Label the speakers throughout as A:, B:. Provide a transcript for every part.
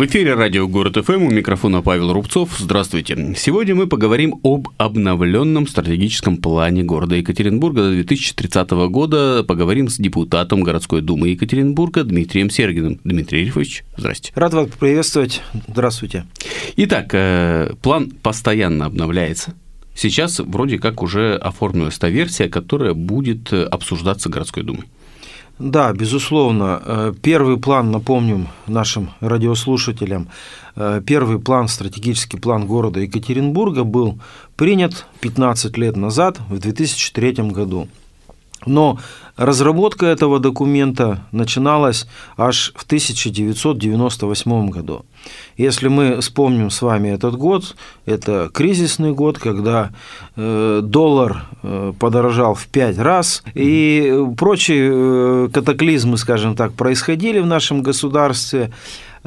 A: В эфире радио «Город ФМ» у микрофона Павел Рубцов. Здравствуйте. Сегодня мы поговорим об обновленном стратегическом плане города Екатеринбурга до 2030 года. Поговорим с депутатом городской думы Екатеринбурга Дмитрием Сергиным. Дмитрий Ильфович, здрасте.
B: Рад вас приветствовать. Здравствуйте.
A: Итак, э, план постоянно обновляется. Сейчас вроде как уже оформилась та версия, которая будет обсуждаться городской думой.
B: Да, безусловно. Э, первый план, напомним нашим радиослушателям, э, первый план, стратегический план города Екатеринбурга был принят 15 лет назад, в 2003 году. Но разработка этого документа начиналась аж в 1998 году. Если мы вспомним с вами этот год, это кризисный год, когда э, доллар э, подорожал в пять раз, и прочие э, катаклизмы, скажем так, происходили в нашем государстве.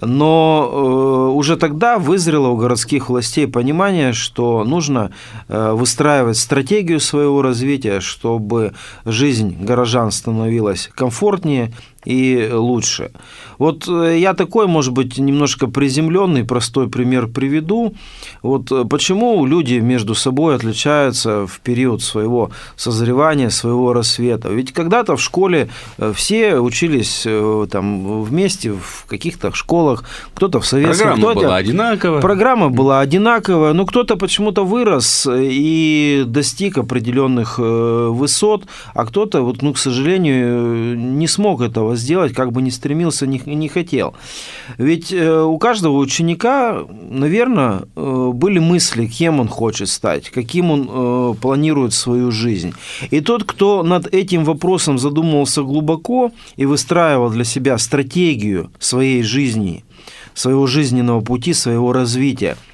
B: Но уже тогда вызрело у городских властей понимание, что нужно выстраивать стратегию своего развития, чтобы жизнь горожан становилась комфортнее и лучше. Вот э, я такой, может быть, немножко приземленный, простой пример приведу. Вот э, почему люди между собой отличаются в период своего созревания, своего рассвета. Ведь когда-то в школе э, все учились там вместе в каких-то школах, кто-то в советском.
A: Программа была одинаковая.
B: Программа была одинаковая, но кто-то почему-то вырос и достиг определенных высот, а кто-то, вот, ну, к сожалению, не смог этого сделать, как бы не стремился, не, не хотел. Ведь э, у каждого ученика, наверное, э, были мысли, кем он хочет стать, каким он э, планирует свою жизнь. И тот, кто над этим вопросом задумывался глубоко и выстраивал для себя стратегию своей жизни, своего жизненного пути, своего развития –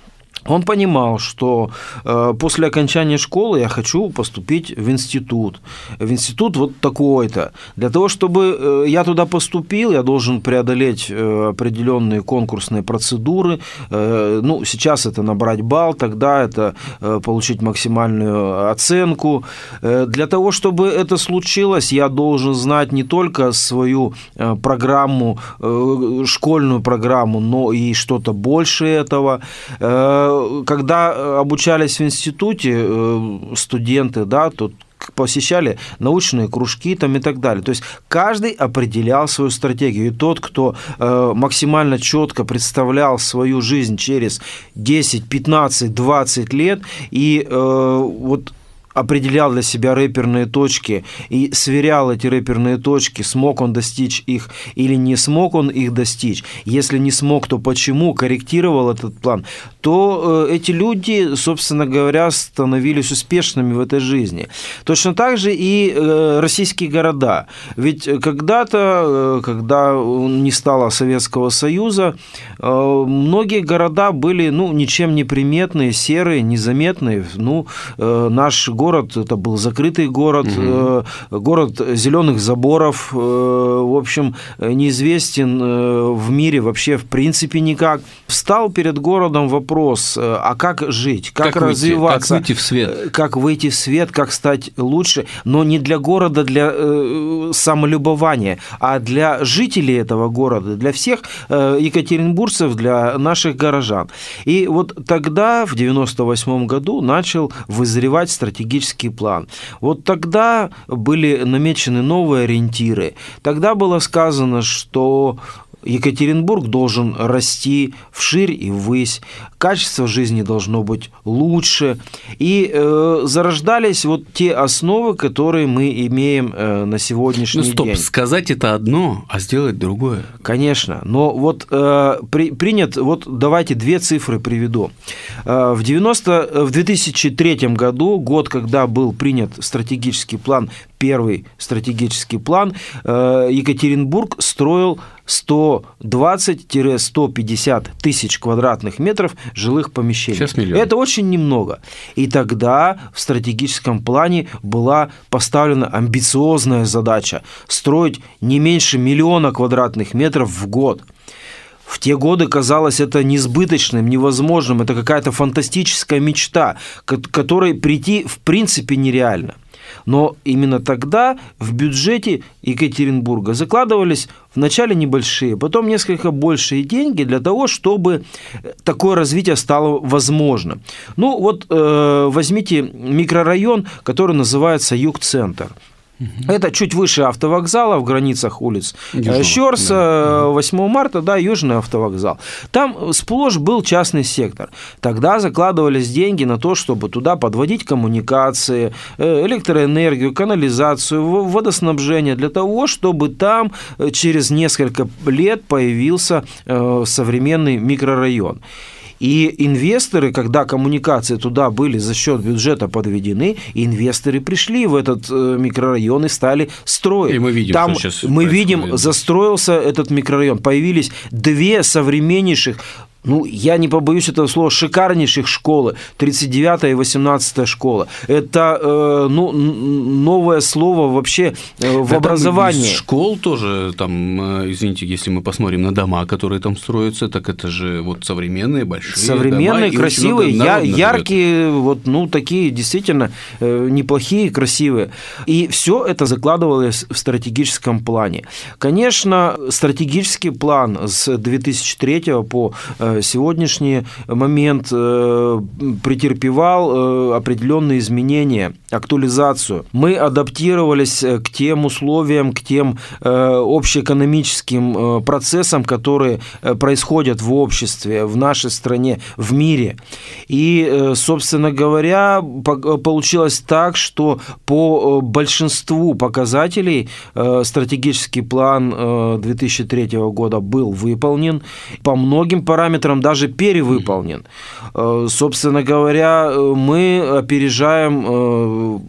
B: он понимал, что э, после окончания школы я хочу поступить в институт. В институт вот такой-то. Для того, чтобы э, я туда поступил, я должен преодолеть э, определенные конкурсные процедуры. Э, ну, сейчас это набрать балл, тогда это э, получить максимальную оценку. Э, для того, чтобы это случилось, я должен знать не только свою э, программу, э, школьную программу, но и что-то больше этого. Э, когда э, обучались в институте э, студенты, да, тут посещали научные кружки там и так далее. То есть каждый определял свою стратегию. И тот, кто э, максимально четко представлял свою жизнь через 10, 15, 20 лет и э, вот определял для себя рэперные точки и сверял эти рэперные точки, смог он достичь их или не смог он их достичь. Если не смог, то почему, корректировал этот план, то э, эти люди, собственно говоря, становились успешными в этой жизни. Точно так же и э, российские города. Ведь когда-то, э, когда не стало Советского Союза, многие города были ну, ничем не приметные, серые, незаметные. Ну, наш город, это был закрытый город, угу. город зеленых заборов, э, в общем, неизвестен э, в мире вообще в принципе никак. Встал перед городом вопрос, а как жить, как, как развиваться,
A: выйти, как выйти в свет,
B: как выйти в свет, как стать лучше, но не для города, для самолюбования, а для жителей этого города, для всех екатеринбургцев, для наших горожан. И вот тогда, в 98 году, начал вызревать стратегический стратегический план. Вот тогда были намечены новые ориентиры. Тогда было сказано, что Екатеринбург должен расти вширь и ввысь, качество жизни должно быть лучше. И э, зарождались вот те основы, которые мы имеем э, на сегодняшний
A: ну, стоп,
B: день.
A: сказать это одно, а сделать другое.
B: Конечно, но вот э, при, принят, вот давайте две цифры приведу. Э, в, 90, в 2003 году, год, когда был принят стратегический план первый стратегический план, э, Екатеринбург строил 120-150 тысяч квадратных метров жилых помещений.
A: Сейчас миллион.
B: Это очень немного. И тогда в стратегическом плане была поставлена амбициозная задача строить не меньше миллиона квадратных метров в год. В те годы казалось это несбыточным, невозможным, это какая-то фантастическая мечта, к которой прийти в принципе нереально – Но именно тогда в бюджете Екатеринбурга закладывались вначале небольшие, потом несколько большие деньги для того, чтобы такое развитие стало возможно. Ну вот э, возьмите микрорайон, который называется Юг-центр. Это чуть выше автовокзала в границах улиц Южного, Щерса, да. 8 марта, да, Южный автовокзал. Там сплошь был частный сектор. Тогда закладывались деньги на то, чтобы туда подводить коммуникации, э, электроэнергию, канализацию, водоснабжение, для того, чтобы там э, через несколько лет появился э, современный микрорайон. И инвесторы, когда коммуникации туда были за счет бюджета подведены, инвесторы пришли в этот э, микрорайон и стали строить.
A: И мы видим,
B: Там что сейчас мы видим, застроился этот микрорайон. Появились две современнейших ну, я не побоюсь этого слова, шикарнейших школы, 39 и 18 школа. Это э, ну, новое слово вообще э, в да образовании. Там
A: школ тоже, там, э, извините, если мы посмотрим на дома, которые там строятся, так это же вот современные, большие
B: Современные, дома, красивые, я, яркие, живет. вот, ну, такие действительно э, неплохие, красивые. И все это закладывалось в стратегическом плане. Конечно, стратегический план с 2003 по э, сегодняшний момент э, претерпевал э, определенные изменения, актуализацию. Мы адаптировались э, к тем условиям, к тем общеэкономическим процессам, которые происходят в обществе, в нашей стране, в мире. И, собственно говоря, получилось так, что по большинству показателей стратегический план 2003 года был выполнен. По многим параметрам параметрам даже перевыполнен. Э, собственно говоря, э, мы опережаем э,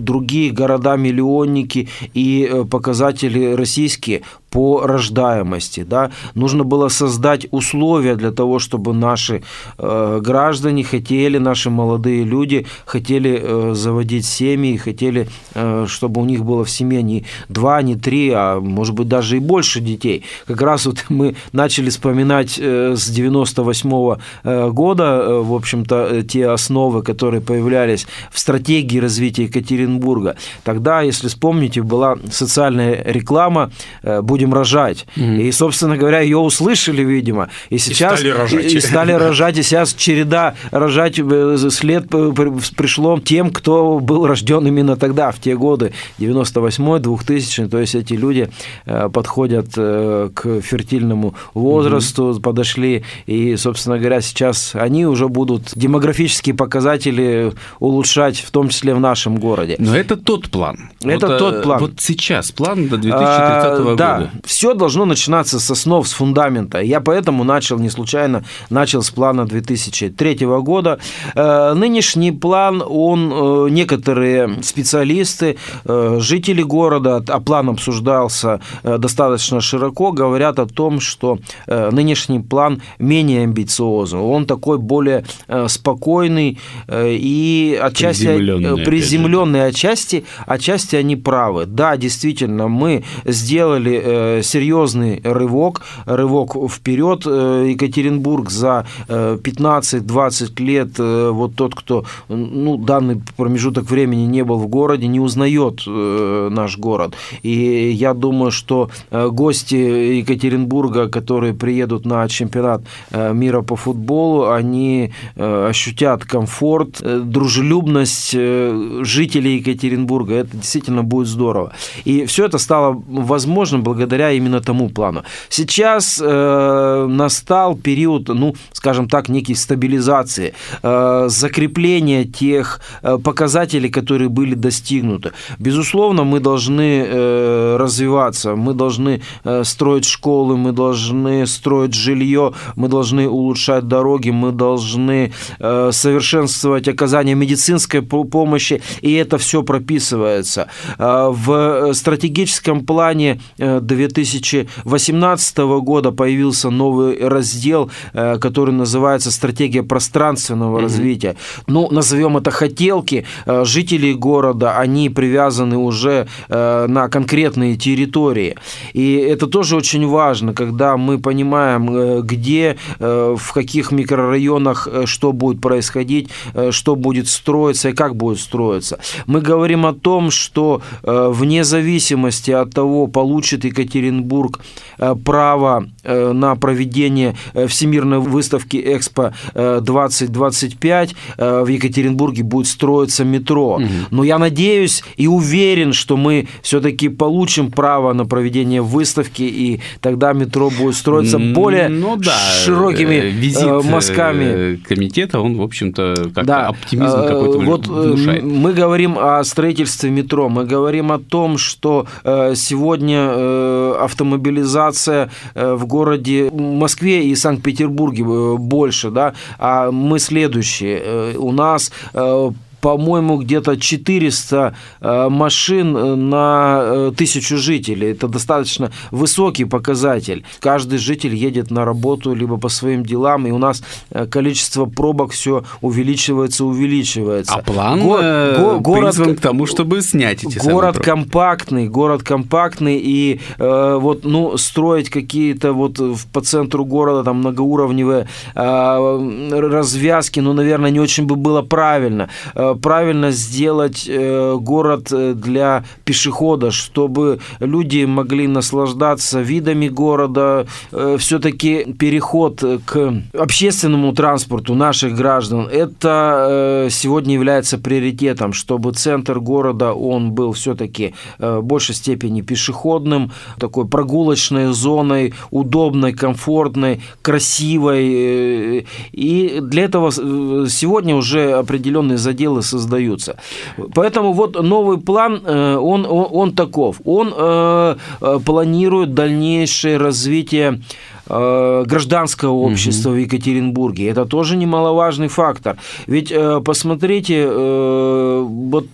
B: другие города-миллионники и показатели российские по рождаемости. Да? Нужно было создать условия для того, чтобы наши э, граждане хотели, наши молодые люди хотели э, заводить семьи, хотели, э, чтобы у них было в семье не два, не три, а может быть даже и больше детей. Как раз вот мы начали вспоминать э, с 98 -го э, года, э, в общем-то, э, те основы, которые появлялись в стратегии развития Екатеринбурга. Тогда, если вспомните, была социальная реклама «Будь будем рожать. Mm-hmm. И, собственно говоря, ее услышали, видимо. И сейчас...
A: И стали рожать.
B: И, и стали рожать, и сейчас череда рожать э, след пришло тем, кто был рожден именно тогда, в те годы, 98-й, 2000 то есть эти люди э, подходят э, к фертильному возрасту, mm-hmm. подошли, и, собственно говоря, сейчас они уже будут демографические показатели улучшать, в том числе в нашем городе.
A: Но это тот план.
B: Это вот, тот план.
A: Вот сейчас план до 2030 а, года.
B: Да, все должно начинаться с основ, с фундамента. Я поэтому начал, не случайно, начал с плана 2003 года. Э, нынешний план, он, э, некоторые специалисты, э, жители города, а план обсуждался достаточно широко, говорят о том, что нынешний план менее амбициозный. Он такой более спокойный и отчасти приземленный, приземленный отчасти, отчасти они правы. Да, действительно, мы сделали серьезный рывок, рывок вперед. Э, Екатеринбург за 15-20 э, лет, вот тот, кто ну, данный промежуток времени не был в городе, не узнает наш город. И я думаю, что гости Екатеринбурга, которые приедут на чемпионат мира по футболу, они ощутят комфорт, дружелюбность жителей Екатеринбурга. Это действительно будет здорово. И все это стало возможным благодаря благодаря именно тому плану. Сейчас э, настал период, ну, скажем так, некой стабилизации, э, закрепления тех э, показателей, которые были достигнуты. Безусловно, мы должны э, развиваться, мы должны э, строить школы, мы должны строить жилье, мы должны улучшать дороги, мы должны э, совершенствовать оказание медицинской помощи, и это все прописывается. Э, в стратегическом плане 2000 2018 года появился новый раздел, который называется «Стратегия пространственного mm-hmm. развития». Ну, назовем это хотелки. Жители города, они привязаны уже на конкретные территории. И это тоже очень важно, когда мы понимаем, где, в каких микрорайонах что будет происходить, что будет строиться и как будет строиться. Мы говорим о том, что вне зависимости от того, получит Екатеринбург э, право э, на проведение э, Всемирной выставки Экспо 2025, в Екатеринбурге будет строиться метро. Угу. Но я надеюсь и уверен, что мы все-таки получим право на проведение выставки, и тогда метро будет строиться более ну, да, широкими визит мазками.
A: комитета, он, в общем-то, как-то да. оптимизм какой-то вот внушает.
B: Мы говорим о строительстве метро, мы говорим о том, что сегодня автомобилизация э, в городе Москве и Санкт-Петербурге больше, да, а мы следующие. У нас по-моему, где-то 400 э, машин э, на э, тысячу жителей. Это достаточно высокий показатель. Каждый житель едет на работу либо по своим делам, и у нас количество пробок все увеличивается, увеличивается.
A: А план го- го- город к тому, чтобы снять эти
B: Город компактный, город компактный, и э, вот, ну, строить какие-то вот по центру города там многоуровневые э, развязки, ну, наверное, не очень бы было правильно правильно сделать э, город э, для пешехода, чтобы люди могли наслаждаться видами города. Э, Все-таки переход к общественному транспорту наших граждан, это сегодня является приоритетом, чтобы центр города, он был все-таки в большей степени пешеходным, такой прогулочной зоной, удобной, комфортной, красивой. И для этого сегодня уже определенные заделы материалы создаются. Поэтому вот новый план, э, он, он, он таков. Он э, э, планирует дальнейшее развитие гражданского общества угу. в Екатеринбурге. Это тоже немаловажный фактор. Ведь посмотрите, вот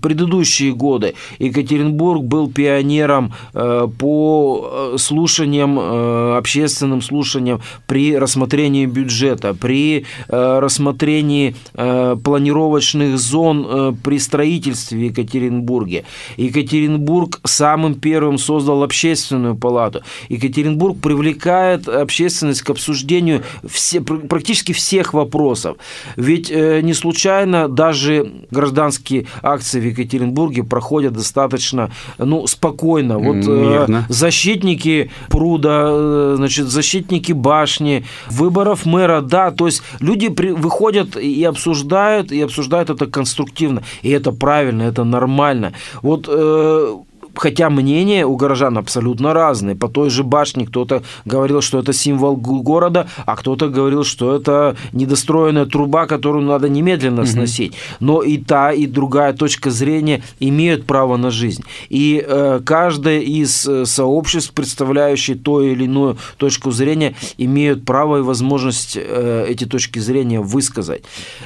B: предыдущие годы Екатеринбург был пионером э, по э, слушаниям, э, общественным слушаниям при рассмотрении бюджета, при рассмотрении планировочных зон при строительстве в Екатеринбурге. Екатеринбург самым первым создал общественную палату. Екатеринбург привлекает общественность к обсуждению все, практически всех вопросов. Ведь не случайно даже гражданские акции Екатеринбурге проходят достаточно ну, спокойно. Вот э, защитники пруда, э, значит, защитники башни, выборов мэра, да, то есть люди при, выходят и обсуждают, и обсуждают это конструктивно, и это правильно, это нормально. Вот э, хотя мнения у горожан абсолютно разные. По той же башне кто-то говорил, что это символ города, а кто-то говорил, что это недостроенная труба, которую надо немедленно угу. сносить. Но и та, и другая точка зрения имеют право на жизнь. И э, каждое из э, сообществ, представляющие то или иную точку зрения, имеют право и возможность э, эти точки зрения высказать.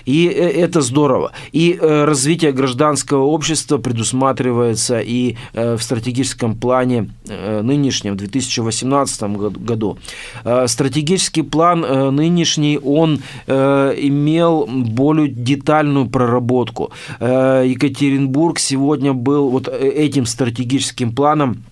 B: И э, это здорово. И э, развитие гражданского общества предусматривается и э, в стратегическом плане э, нынешнем, в 2018 году. Э, стратегический план э, нынешний, он имел более детальную проработку. Екатеринбург сегодня был вот этим стратегическим планом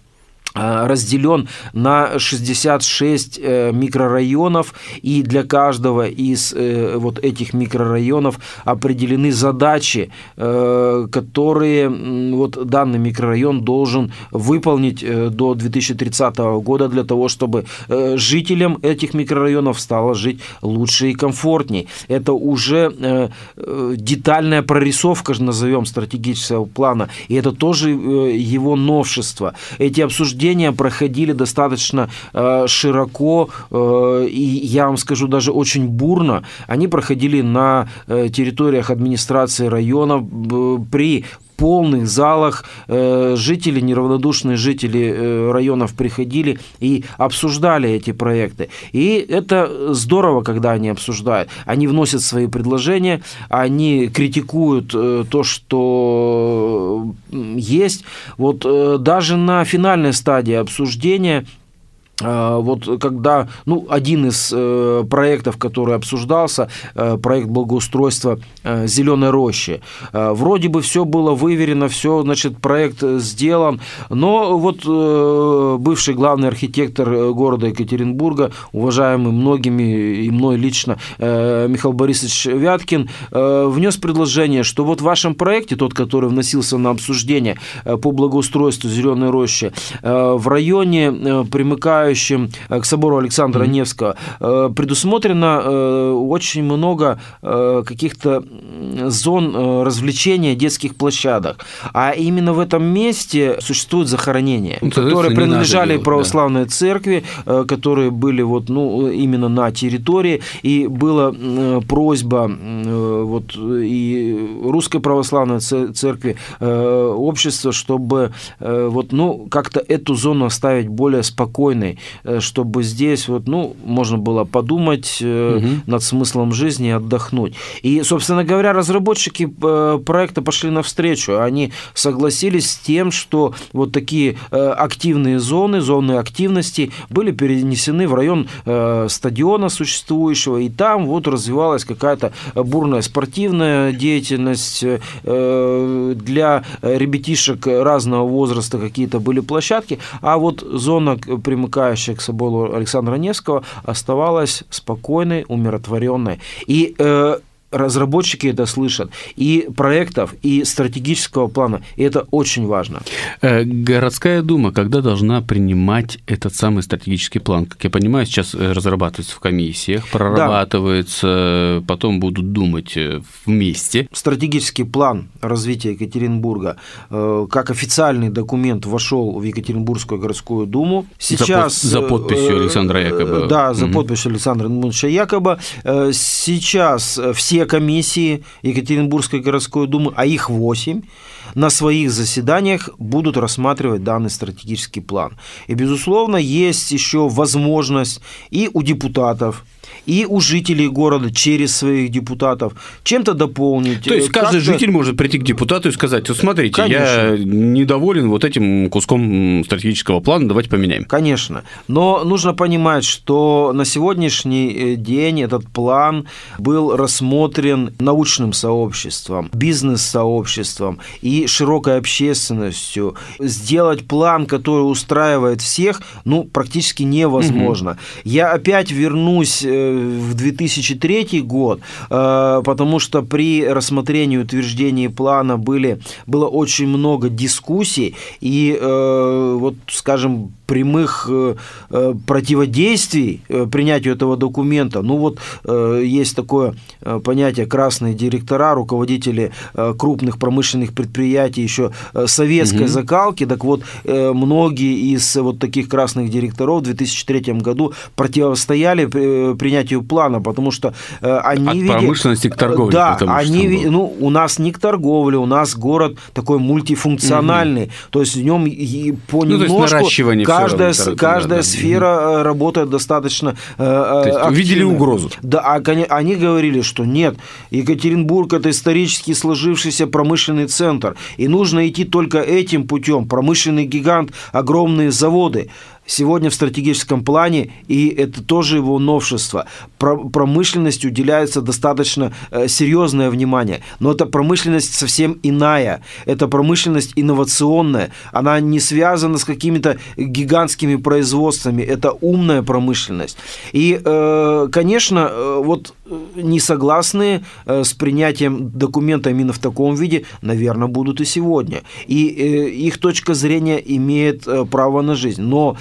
B: разделен на 66 э, микрорайонов, и для каждого из э, вот этих микрорайонов определены задачи, которые вот данный микрорайон должен выполнить до 2030 года для того, чтобы жителям этих микрорайонов стало жить лучше и комфортнее. Это уже детальная прорисовка, назовем, стратегического плана, и это тоже его новшество. Эти обсуждения обсуждения проходили достаточно э, широко, э, и я вам скажу, даже очень бурно. Они проходили на э, территориях администрации районов при полных залах жители, неравнодушные жители районов приходили и обсуждали эти проекты. И это здорово, когда они обсуждают. Они вносят свои предложения, они критикуют то, что есть. Вот даже на финальной стадии обсуждения вот когда, ну, один из э, проектов, который обсуждался, э, проект благоустройства э, зеленой рощи, э, вроде бы все было выверено, все, значит, проект сделан, но вот э, бывший главный архитектор э, города Екатеринбурга, уважаемый многими и мной лично э, Михаил Борисович Вяткин, э, внес предложение, что вот в вашем проекте, тот, который вносился на обсуждение э, по благоустройству зеленой рощи, э, в районе э, примыкают примыкающим э, к собору Александра mm-hmm. Невского, э, предусмотрено э, очень много каких-то зон развлечения детских площадок. А именно в этом месте существуют захоронения, ну, которые принадлежали делать, православной да. церкви, которые были вот, ну, именно на территории. И была просьба вот, и Русской православной церкви, общества, чтобы вот, ну, как-то эту зону оставить более спокойной, чтобы здесь вот, ну, можно было подумать угу. над смыслом жизни и отдохнуть. И, собственно говоря, разработчики э, проекта пошли навстречу. Они согласились с тем, что вот такие активные зоны, зоны активности были перенесены в район стадиона существующего, и там вот развивалась какая-то бурная спортивная деятельность для ребятишек разного возраста какие-то были площадки, а вот зона, примыкающая примыкающая к собору Александра Невского, оставалась спокойной, умиротворенной. И э, разработчики это слышат, и проектов, и стратегического плана, и это очень важно.
A: Э, городская дума когда должна принимать этот самый стратегический план? Как я понимаю, сейчас э, разрабатывается в комиссиях, прорабатывается, да. потом будут думать э, вместе.
B: Стратегический план развития Екатеринбурга как официальный документ вошел в Екатеринбургскую городскую думу.
A: Сейчас за, под, за подписью Александра Якоба.
B: Да, за угу. подписью Александра Якоба. Сейчас все все комиссии Екатеринбургской городской думы, а их 8, на своих заседаниях будут рассматривать данный стратегический план. И, безусловно, есть еще возможность и у депутатов, и у жителей города через своих депутатов чем-то дополнить.
A: То есть каждый житель может прийти к депутату и сказать, вот смотрите, Конечно. я недоволен вот этим куском стратегического плана, давайте поменяем.
B: Конечно, но нужно понимать, что на сегодняшний э, день этот план был рассмотрен научным сообществом, бизнес-сообществом и широкой общественностью. Сделать план, который устраивает всех, ну, практически невозможно. Угу. Я опять вернусь э, в 2003 год, э, потому что при рассмотрении утверждении плана были, было очень много дискуссий, и э, вот, скажем, прямых э, противодействий принятию этого документа. Ну вот есть такое понятие красные директора, руководители крупных промышленных предприятий еще советской угу. закалки. Так вот, многие из вот таких красных директоров в 2003 году противостояли принятию плана, потому что э, они...
A: От видят, промышленности к торговле.
B: Да, они, ну, у нас не к торговле, у нас город такой мультифункциональный, угу. то есть в нем понемножку ну, каждая, равно, каждая да, сфера угу. работает достаточно
A: то есть Увидели угрозу.
B: Да, а они говорили, что нет, Екатеринбург – это исторически сложившийся промышленный центр, и нужно идти только этим путем. Промышленный гигант, огромные заводы – сегодня в стратегическом плане, и это тоже его новшество. Промышленности уделяется достаточно э, серьезное внимание, но эта промышленность совсем иная. Это промышленность инновационная. Она не связана с какими-то гигантскими производствами. Это умная промышленность. И, э, конечно, э, вот несогласные с принятием документа именно в таком виде, наверное, будут и сегодня. И их точка зрения имеет право на жизнь. Но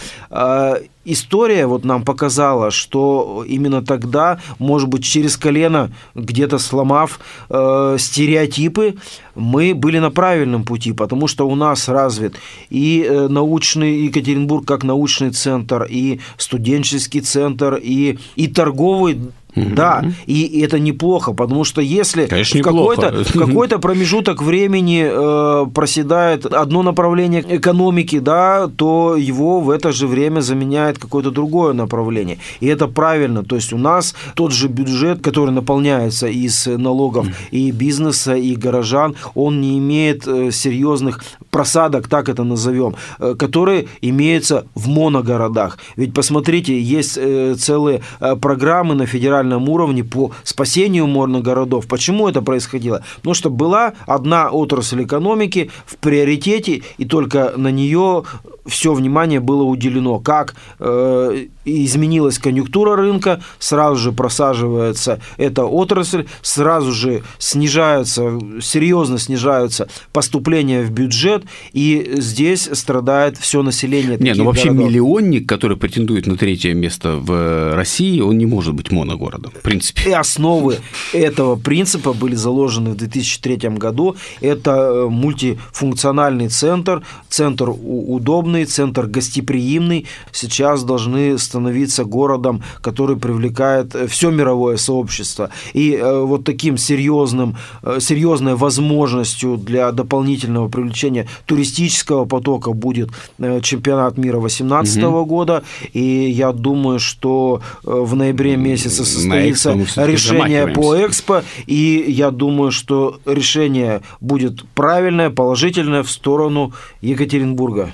B: история вот нам показала, что именно тогда, может быть, через колено, где-то сломав э, стереотипы, мы были на правильном пути, потому что у нас развит и э, научный Екатеринбург как научный центр, и студенческий центр, и, и торговый Да, и это неплохо, потому что если
A: Конечно,
B: в какой-то, в какой-то промежуток времени э, проседает одно направление экономики, да, то его в это же время заменяет какое-то другое направление. И это правильно. То есть у нас тот же бюджет, который наполняется из налогов и бизнеса, и горожан, он не имеет э, серьезных просадок, так это назовем, э, которые имеются в моногородах. Ведь посмотрите, есть э, целые программы на федеральном уровне по спасению моногородов. Почему это происходило? Потому что была одна отрасль экономики в приоритете, и только на нее все внимание было уделено. Как э, изменилась конъюнктура рынка, сразу же просаживается эта отрасль, сразу же снижаются, серьезно снижаются поступления в бюджет, и здесь страдает все население.
A: Не, ну вообще городов. миллионник, который претендует на третье место в России, он не может быть моногородом, в принципе.
B: И основы этого принципа были заложены в 2003 году. Это э, мультифункциональный центр, центр удобный, центр гостеприимный. Сейчас должны становиться городом, который привлекает э, все мировое сообщество. И э, вот таким серьезным, серьезной возможностью для дополнительного привлечения туристического потока будет э, чемпионат мира 2018 угу. года, и я думаю, что э, в ноябре месяце состоится решение по Экспо, и я думаю, что решение будет правильное, положительное в сторону Екатеринбурга.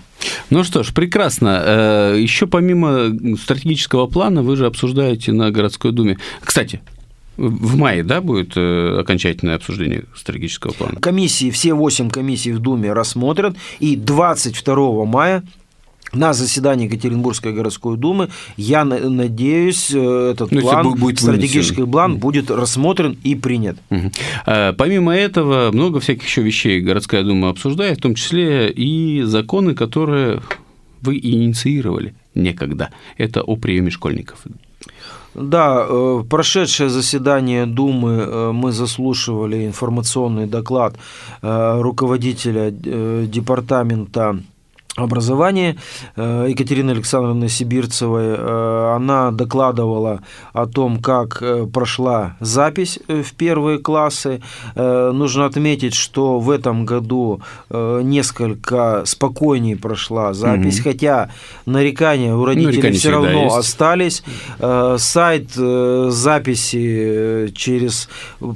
A: Ну что ж, прекрасно. Э, Еще помимо стратегического плана вы же обсуждаете на городской думе. Кстати, в мае, да, будет э, окончательное обсуждение стратегического плана?
B: Комиссии, все восемь комиссий в Думе рассмотрят, и 22 мая на заседании Екатеринбургской городской думы, я надеюсь, э, этот ну, план, будет стратегический вынесен. план будет рассмотрен и принят.
A: Угу. Помимо этого, много всяких еще вещей городская дума обсуждает, в том числе и законы, которые вы инициировали некогда. Это о приеме школьников.
B: Да, э, прошедшее заседание Думы э, мы заслушивали информационный доклад руководителя департамента образования Екатерины Александровны Сибирцевой. Она докладывала о том, как прошла запись в первые классы. Нужно отметить, что в этом году несколько спокойнее прошла запись, угу. хотя нарекания у родителей нарекания все равно есть. остались. Сайт э, записи э, через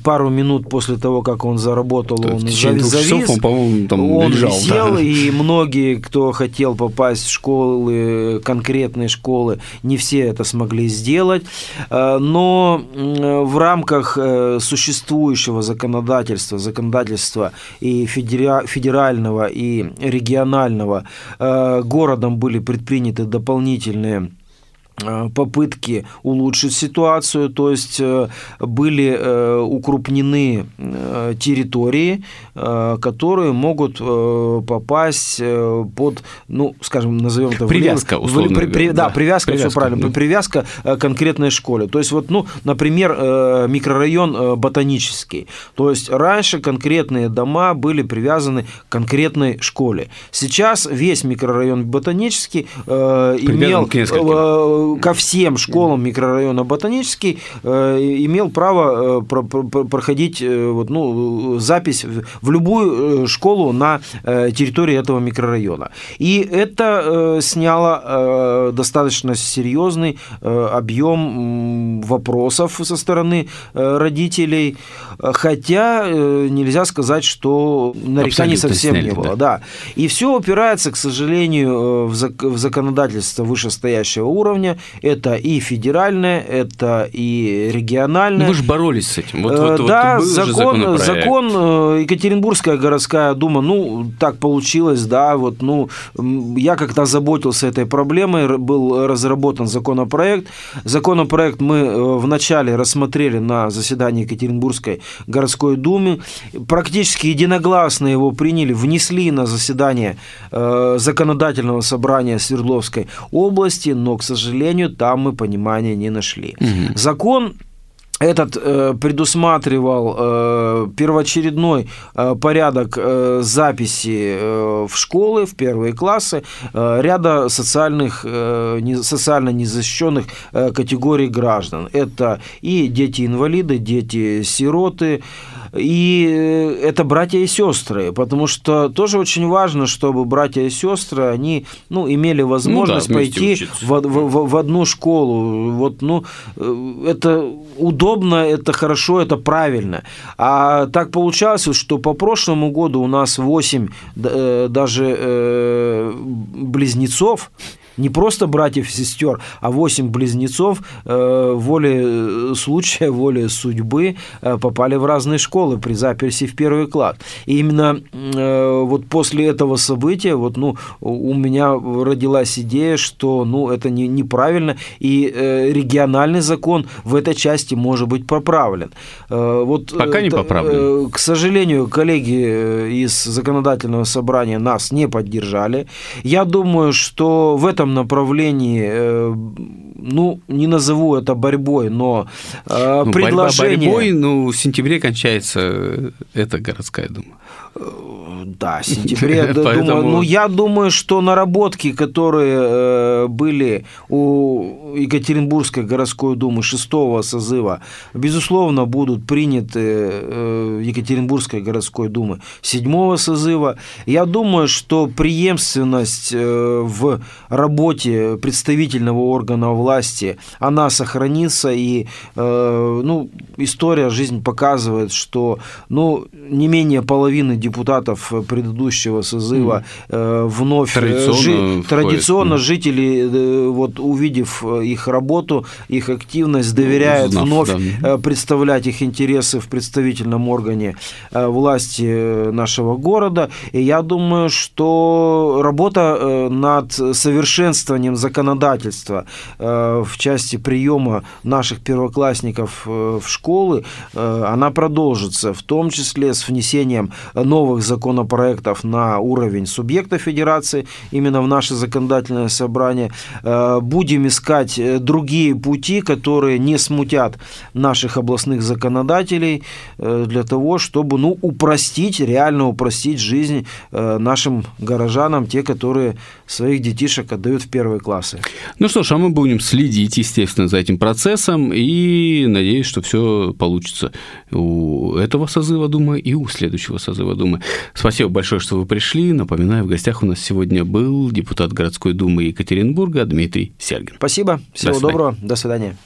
B: пару минут после того, как он заработал, он завис. Часов он, по-моему, там он лежал, висел, да. и многие, кто хотел попасть в школы, конкретные школы, не все это смогли сделать. Э, но в рамках существующего законодательства, законодательства и федерального, и регионального, городом были предприняты дополнительные Э, попытки улучшить ситуацию, то есть э, были э, укрупнены территории, которые могут попасть под, ну, скажем, назовем это...
A: Привязка, условно
B: при, при, да, да, привязка, привязка, все правильно, да. привязка к конкретной школе. То есть вот, ну, например, микрорайон ботанический. То есть раньше конкретные дома были привязаны к конкретной школе. Сейчас весь микрорайон ботанический имел ко всем школам микрорайона Ботанический э, имел право э, проходить э, вот, ну, запись в любую школу на территории этого микрорайона. И это сняло достаточно серьезный объем вопросов со стороны родителей, хотя нельзя сказать, что нареканий совсем сняли, не было. Да. И все упирается, к сожалению, в законодательство вышестоящего уровня, это и федеральное, это и региональное. Ну,
A: вы же боролись с этим.
B: Вот, вот, да, вот закон, закон э, Екатеринбургская городская дума, ну, так получилось, да, вот, ну, я как-то заботился этой проблемой, был разработан законопроект. Законопроект мы э, вначале рассмотрели на заседании Екатеринбургской городской думы, практически единогласно его приняли, внесли на заседание э, законодательного собрания Свердловской области, но, к сожалению, сожалению, там мы понимания не нашли. Угу. Закон этот э, предусматривал э, первоочередной э, порядок э, записи э, в школы, в первые классы, э, ряда социальных, э, не, социально незащищенных э, категорий граждан. Это и дети-инвалиды, дети-сироты, и э, это братья и сестры, потому что тоже очень важно, чтобы братья и сестры, они ну, имели возможность ну, да, пойти в, в, в одну школу. Вот, ну, э, это удобно, это хорошо, это правильно. А так получалось, что по прошлому году у нас 8 э, даже близнецов, не просто братьев и сестер, а восемь близнецов э, воле э, случая, воле судьбы э, попали в разные школы при заперси в первый класс. И именно вот после этого события вот, ну, у меня родилась идея, что ну, это не, неправильно, и региональный закон в этой части может быть поправлен.
A: Вот, Пока не поправлен.
B: К сожалению, коллеги из законодательного собрания нас не поддержали. Я думаю, что в этом направлении, э, ну, не назову это борьбой, но э, ну, предложение...
A: Борьба борьбой, ну, в сентябре кончается эта городская дума.
B: Э, да, в сентябре. Поэтому... ну, я думаю, что наработки, которые были у Екатеринбургской городской думы шестого созыва, безусловно, будут приняты Екатеринбургской городской думы седьмого созыва. Я думаю, что преемственность в работе представительного органа власти, она сохранится, и э, ну, история, жизнь показывает, что ну, не менее половины депутатов предыдущего созыва э, вновь
A: э, традиционно,
B: жи, традиционно жители, э, вот, увидев их работу, их активность, доверяют Узнав, вновь да. Э, представлять их интересы в представительном органе э, власти нашего города. И я думаю, что работа над совершенствованием законодательства э, в части приема наших первоклассников э, в школы, э, она продолжится, в том числе с внесением новых законопроектов на уровень субъекта федерации, именно в наше законодательное собрание. Будем искать другие пути, которые не смутят наших областных законодателей для того, чтобы ну, упростить, реально упростить жизнь нашим горожанам, те, которые своих детишек отдают в первые классы.
A: Ну что ж, а мы будем следить, естественно, за этим процессом и надеюсь, что все получится у этого созыва Думы и у следующего созыва Думы. Спасибо большое, что вы пришли. Напоминаю, в гостях у нас сегодня был депутат городской думы Екатеринбурга Дмитрий Сергин.
B: Спасибо. Всего До доброго. До свидания.